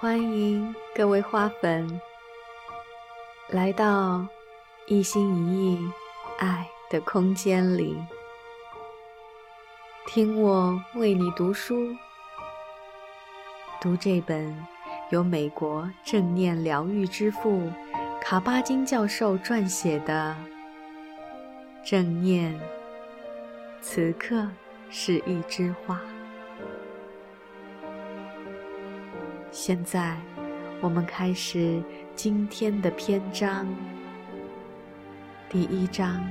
欢迎各位花粉来到一心一意爱的空间里，听我为你读书，读这本由美国正念疗愈之父卡巴金教授撰写的《正念》，此刻是一枝花。现在，我们开始今天的篇章。第一章，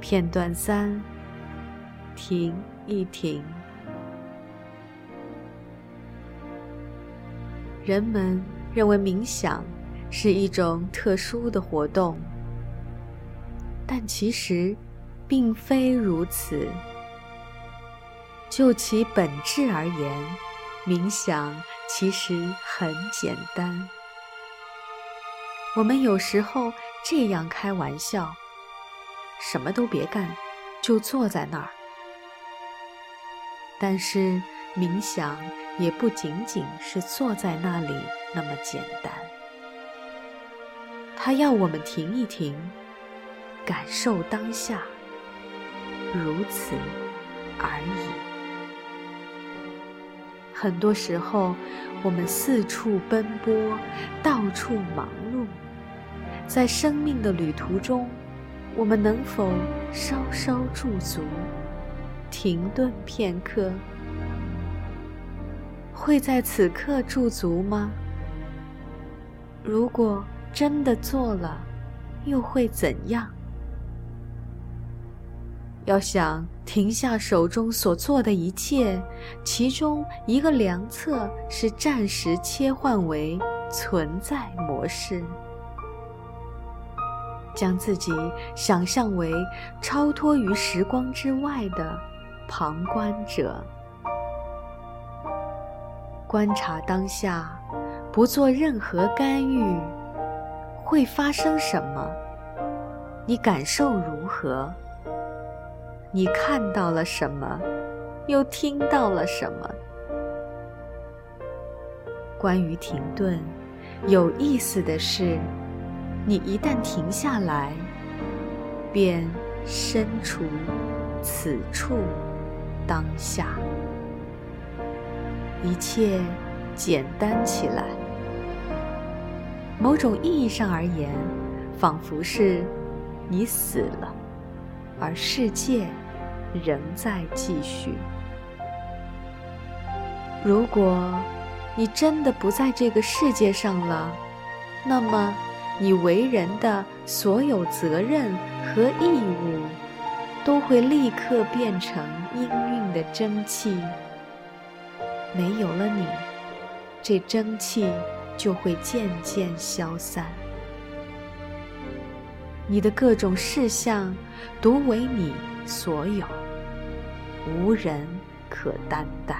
片段三：停一停。人们认为冥想是一种特殊的活动，但其实并非如此。就其本质而言，冥想。其实很简单。我们有时候这样开玩笑：什么都别干，就坐在那儿。但是冥想也不仅仅是坐在那里那么简单，它要我们停一停，感受当下，如此而已。很多时候，我们四处奔波，到处忙碌，在生命的旅途中，我们能否稍稍驻足，停顿片刻？会在此刻驻足吗？如果真的做了，又会怎样？要想停下手中所做的一切，其中一个良策是暂时切换为存在模式，将自己想象为超脱于时光之外的旁观者，观察当下，不做任何干预，会发生什么？你感受如何？你看到了什么？又听到了什么？关于停顿，有意思的是，你一旦停下来，便身处此处当下，一切简单起来。某种意义上而言，仿佛是你死了，而世界。仍在继续。如果你真的不在这个世界上了，那么你为人的所有责任和义务都会立刻变成氤氲的蒸汽。没有了你，这蒸汽就会渐渐消散。你的各种事项独为你所有。无人可担待，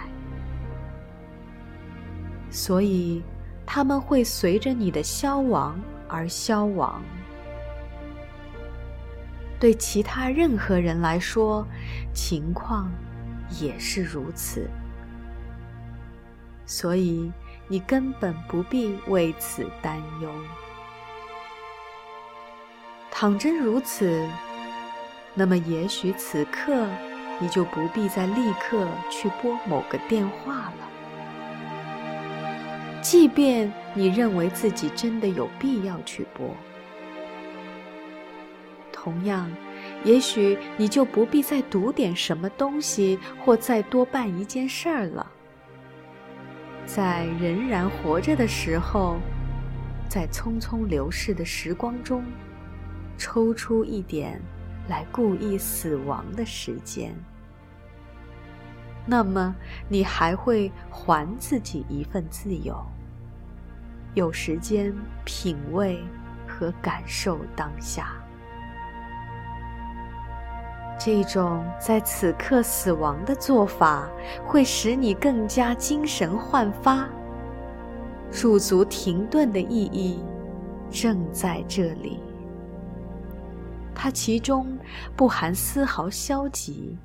所以他们会随着你的消亡而消亡。对其他任何人来说，情况也是如此。所以你根本不必为此担忧。倘真如此，那么也许此刻。你就不必再立刻去拨某个电话了。即便你认为自己真的有必要去拨，同样，也许你就不必再读点什么东西，或再多办一件事儿了。在仍然活着的时候，在匆匆流逝的时光中，抽出一点。来故意死亡的时间，那么你还会还自己一份自由，有时间品味和感受当下。这种在此刻死亡的做法，会使你更加精神焕发。驻足停顿的意义，正在这里。它其中不含丝毫消极，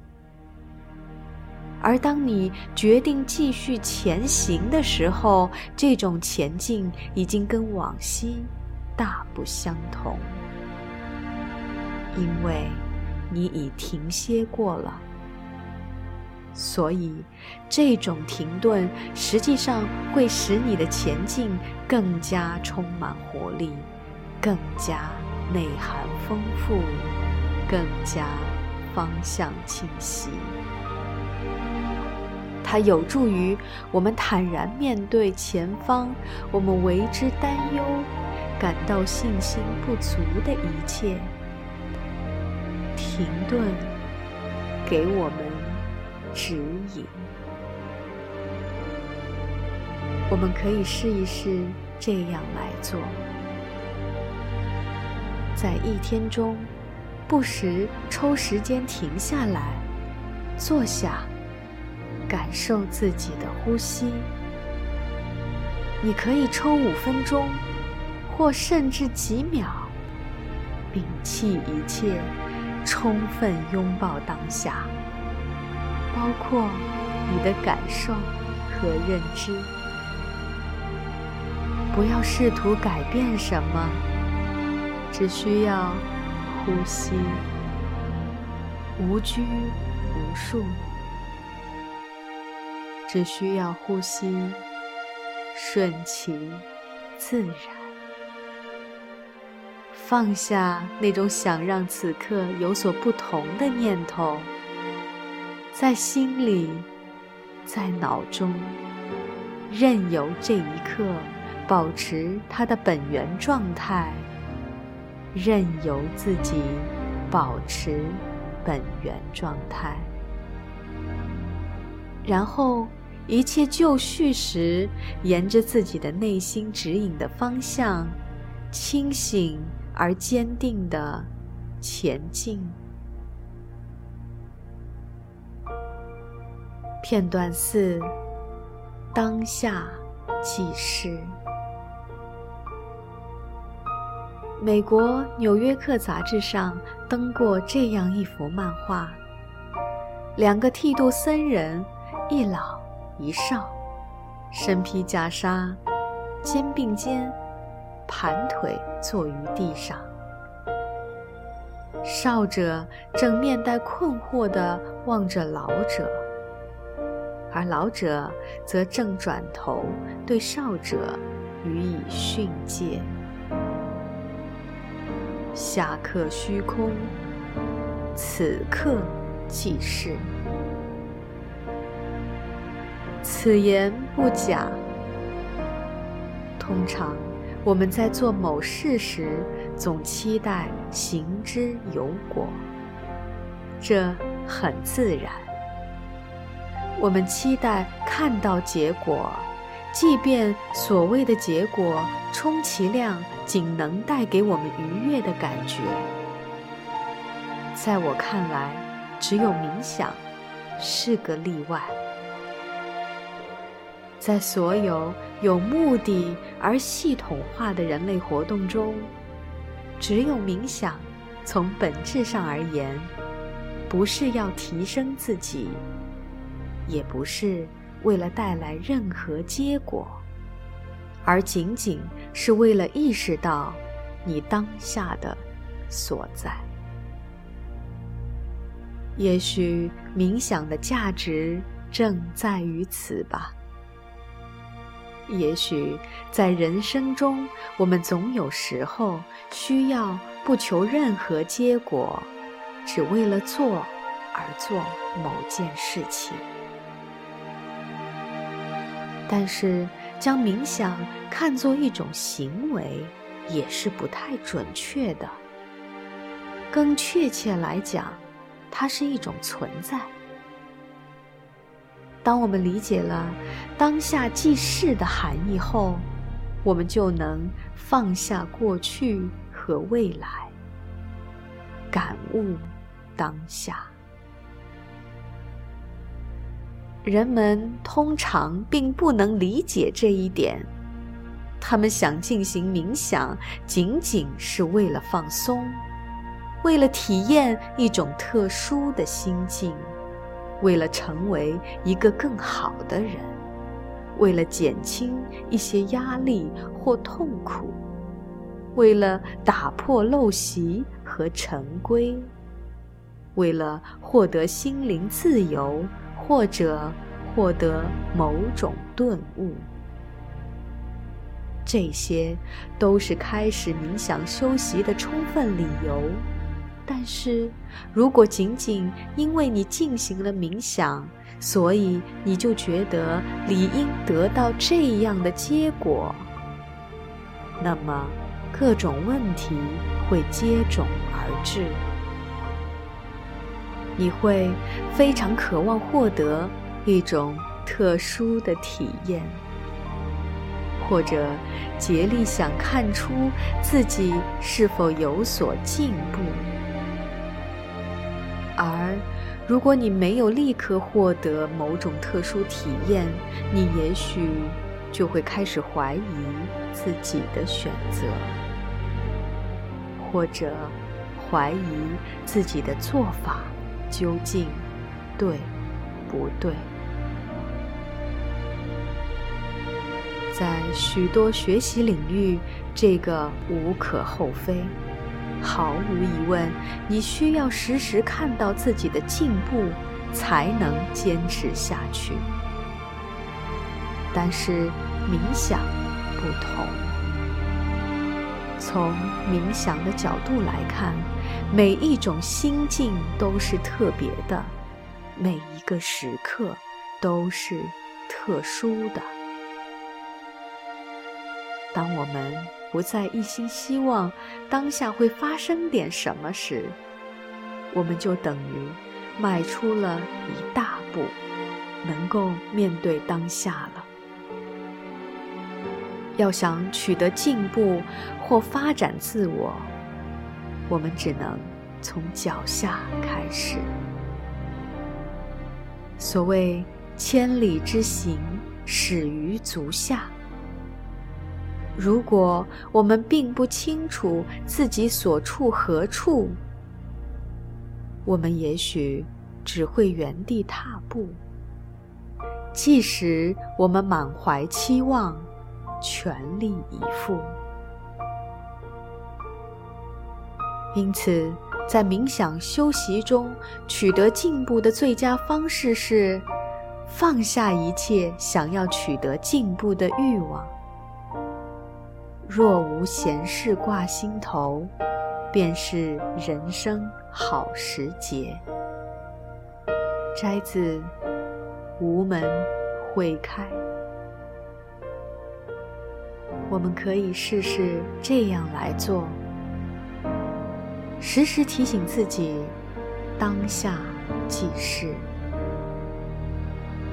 而当你决定继续前行的时候，这种前进已经跟往昔大不相同，因为你已停歇过了。所以，这种停顿实际上会使你的前进更加充满活力，更加内涵丰富，更加方向清晰。它有助于我们坦然面对前方我们为之担忧、感到信心不足的一切。停顿，给我们指引。我们可以试一试这样来做：在一天中，不时抽时间停下来，坐下。感受自己的呼吸。你可以抽五分钟，或甚至几秒，摒弃一切，充分拥抱当下，包括你的感受和认知。不要试图改变什么，只需要呼吸，无拘无束。只需要呼吸，顺其自然，放下那种想让此刻有所不同的念头，在心里，在脑中，任由这一刻保持它的本源状态，任由自己保持本源状态，然后。一切就绪时，沿着自己的内心指引的方向，清醒而坚定的前进。片段四：当下即是。美国《纽约客》杂志上登过这样一幅漫画：两个剃度僧人，一老。一少，身披袈裟，肩并肩，盘腿坐于地上。少者正面带困惑地望着老者，而老者则正转头对少者予以训诫。下刻虚空，此刻即是。此言不假。通常，我们在做某事时，总期待行之有果，这很自然。我们期待看到结果，即便所谓的结果，充其量仅能带给我们愉悦的感觉。在我看来，只有冥想是个例外。在所有有目的而系统化的人类活动中，只有冥想，从本质上而言，不是要提升自己，也不是为了带来任何结果，而仅仅是为了意识到你当下的所在。也许冥想的价值正在于此吧。也许在人生中，我们总有时候需要不求任何结果，只为了做而做某件事情。但是，将冥想看作一种行为，也是不太准确的。更确切来讲，它是一种存在。当我们理解了“当下即是”的含义后，我们就能放下过去和未来，感悟当下。人们通常并不能理解这一点，他们想进行冥想，仅仅是为了放松，为了体验一种特殊的心境。为了成为一个更好的人，为了减轻一些压力或痛苦，为了打破陋习和陈规，为了获得心灵自由，或者获得某种顿悟。这些都是开始冥想修习的充分理由。但是，如果仅仅因为你进行了冥想，所以你就觉得理应得到这样的结果，那么各种问题会接踵而至。你会非常渴望获得一种特殊的体验。或者竭力想看出自己是否有所进步，而如果你没有立刻获得某种特殊体验，你也许就会开始怀疑自己的选择，或者怀疑自己的做法究竟对不对。在许多学习领域，这个无可厚非。毫无疑问，你需要时时看到自己的进步，才能坚持下去。但是冥想不同，从冥想的角度来看，每一种心境都是特别的，每一个时刻都是特殊的。当我们不再一心希望当下会发生点什么时，我们就等于迈出了一大步，能够面对当下了。要想取得进步或发展自我，我们只能从脚下开始。所谓千里之行，始于足下。如果我们并不清楚自己所处何处，我们也许只会原地踏步。即使我们满怀期望，全力以赴。因此，在冥想修习中取得进步的最佳方式是放下一切想要取得进步的欲望。若无闲事挂心头，便是人生好时节。摘自《无门会开》。我们可以试试这样来做：时时提醒自己，当下即是。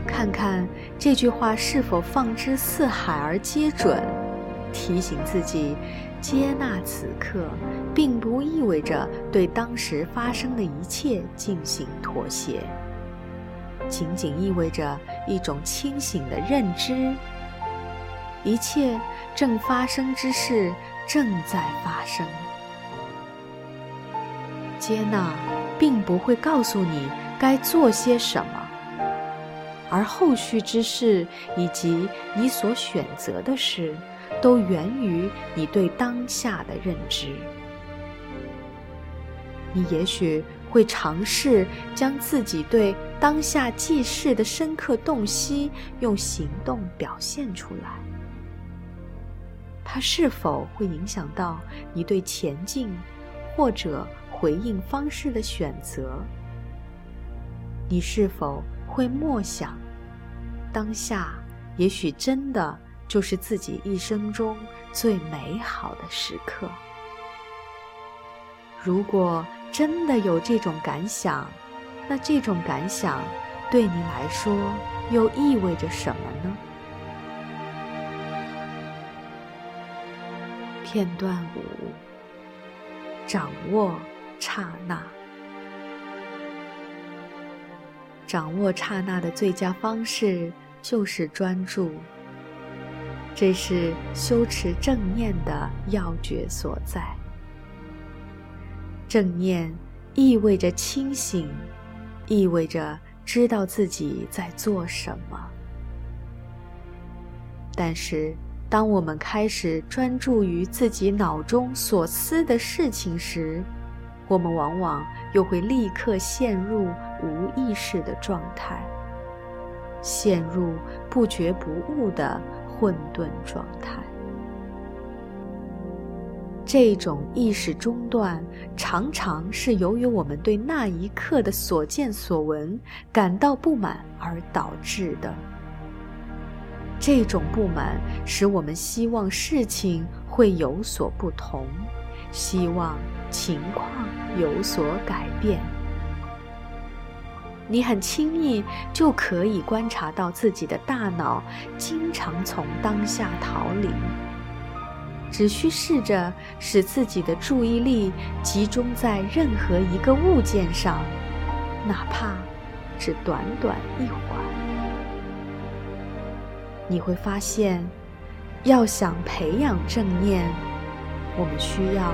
看看这句话是否放之四海而皆准。提醒自己，接纳此刻，并不意味着对当时发生的一切进行妥协，仅仅意味着一种清醒的认知：一切正发生之事正在发生。接纳并不会告诉你该做些什么，而后续之事以及你所选择的事。都源于你对当下的认知。你也许会尝试将自己对当下记事的深刻洞悉用行动表现出来。它是否会影响到你对前进或者回应方式的选择？你是否会默想，当下也许真的？就是自己一生中最美好的时刻。如果真的有这种感想，那这种感想对你来说又意味着什么呢？片段五：掌握刹那。掌握刹那的最佳方式就是专注。这是修持正念的要诀所在。正念意味着清醒，意味着知道自己在做什么。但是，当我们开始专注于自己脑中所思的事情时，我们往往又会立刻陷入无意识的状态，陷入不觉不悟的混沌状态。这种意识中断，常常是由于我们对那一刻的所见所闻感到不满而导致的。这种不满使我们希望事情会有所不同，希望情况有所改变。你很轻易就可以观察到自己的大脑经常从当下逃离。只需试着使自己的注意力集中在任何一个物件上，哪怕只短短一会儿，你会发现，要想培养正念，我们需要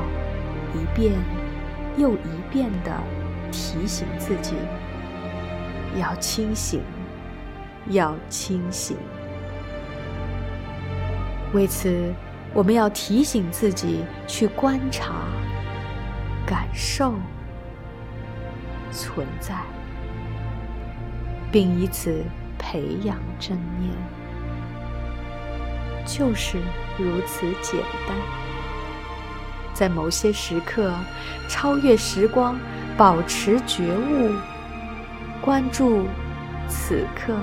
一遍又一遍地提醒自己要清醒，要清醒。为此。我们要提醒自己去观察、感受、存在，并以此培养正念，就是如此简单。在某些时刻，超越时光，保持觉悟，关注此刻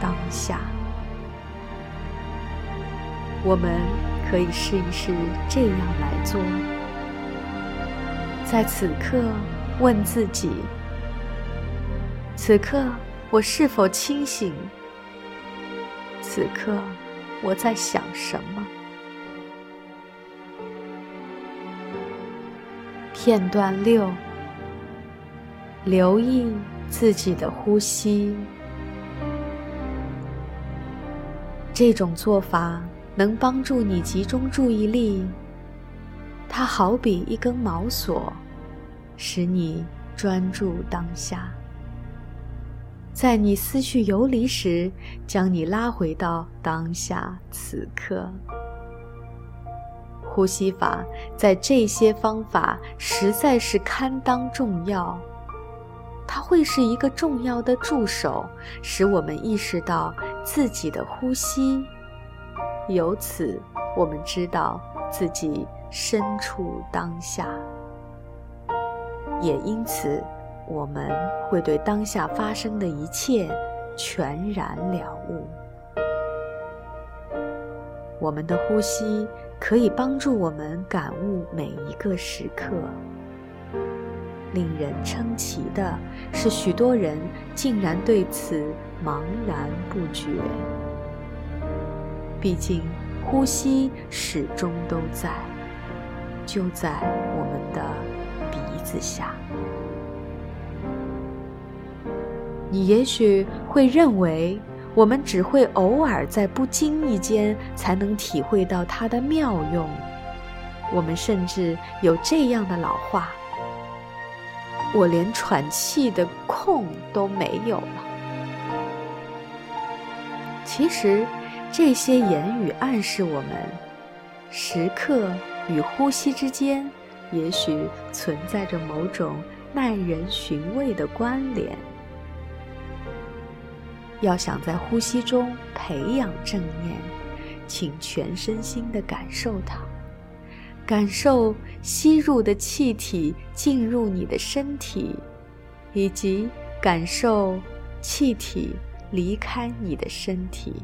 当下。我们可以试一试这样来做：在此刻问自己，此刻我是否清醒？此刻我在想什么？片段六：留意自己的呼吸。这种做法。能帮助你集中注意力，它好比一根锚索，使你专注当下。在你思绪游离时，将你拉回到当下此刻。呼吸法在这些方法实在是堪当重要，它会是一个重要的助手，使我们意识到自己的呼吸。由此，我们知道自己身处当下，也因此，我们会对当下发生的一切全然了悟。我们的呼吸可以帮助我们感悟每一个时刻。令人称奇的是，许多人竟然对此茫然不觉。毕竟，呼吸始终都在，就在我们的鼻子下。你也许会认为，我们只会偶尔在不经意间才能体会到它的妙用。我们甚至有这样的老话：“我连喘气的空都没有了。”其实。这些言语暗示我们，时刻与呼吸之间，也许存在着某种耐人寻味的关联。要想在呼吸中培养正念，请全身心的感受它，感受吸入的气体进入你的身体，以及感受气体离开你的身体。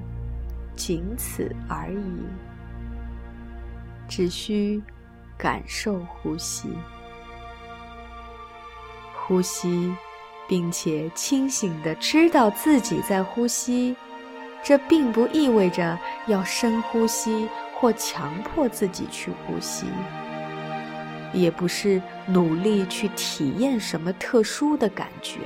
仅此而已，只需感受呼吸，呼吸，并且清醒的知道自己在呼吸。这并不意味着要深呼吸或强迫自己去呼吸，也不是努力去体验什么特殊的感觉。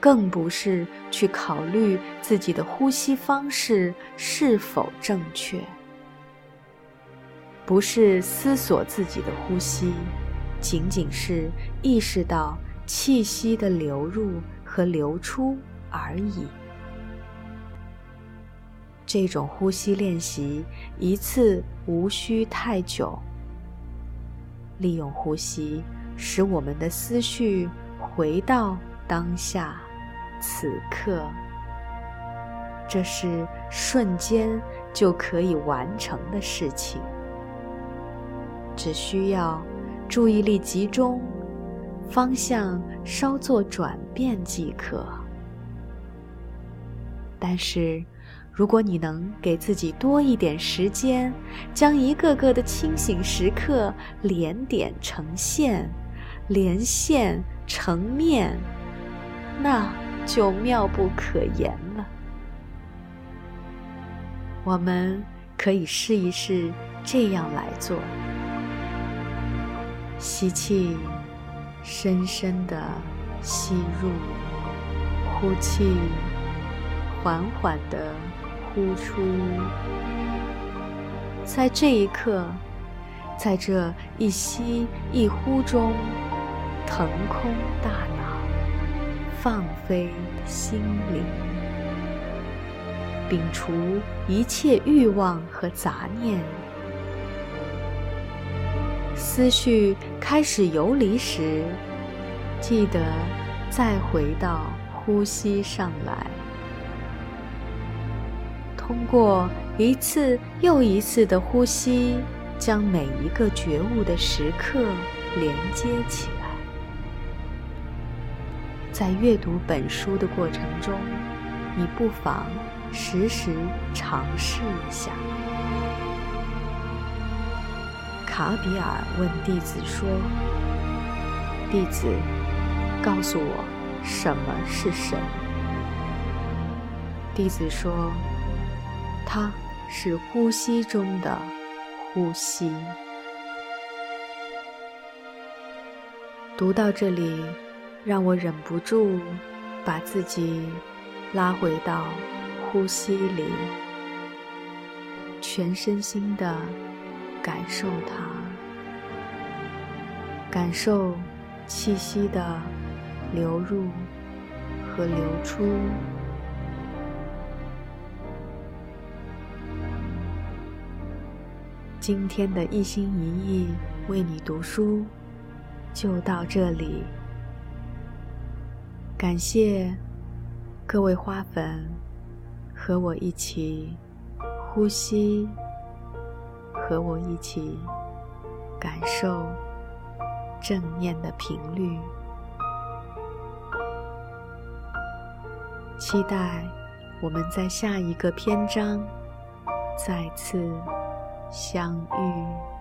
更不是去考虑自己的呼吸方式是否正确，不是思索自己的呼吸，仅仅是意识到气息的流入和流出而已。这种呼吸练习一次无需太久。利用呼吸，使我们的思绪回到当下、此刻。这是瞬间就可以完成的事情，只需要注意力集中，方向稍作转变即可。但是，如果你能给自己多一点时间，将一个个的清醒时刻连点成线，连线成面，那就妙不可言了。我们可以试一试这样来做：吸气，深深的吸入；呼气，缓缓的呼出。在这一刻，在这一吸一呼中，腾空大脑，放飞心灵。摒除一切欲望和杂念，思绪开始游离时，记得再回到呼吸上来。通过一次又一次的呼吸，将每一个觉悟的时刻连接起来。在阅读本书的过程中，你不妨。时时尝试一下。卡比尔问弟子说：“弟子，告诉我，什么是神？”弟子说：“它是呼吸中的呼吸。”读到这里，让我忍不住把自己拉回到。呼吸里，全身心的感受它，感受气息的流入和流出。今天的一心一意为你读书，就到这里。感谢各位花粉。和我一起呼吸，和我一起感受正念的频率。期待我们在下一个篇章再次相遇。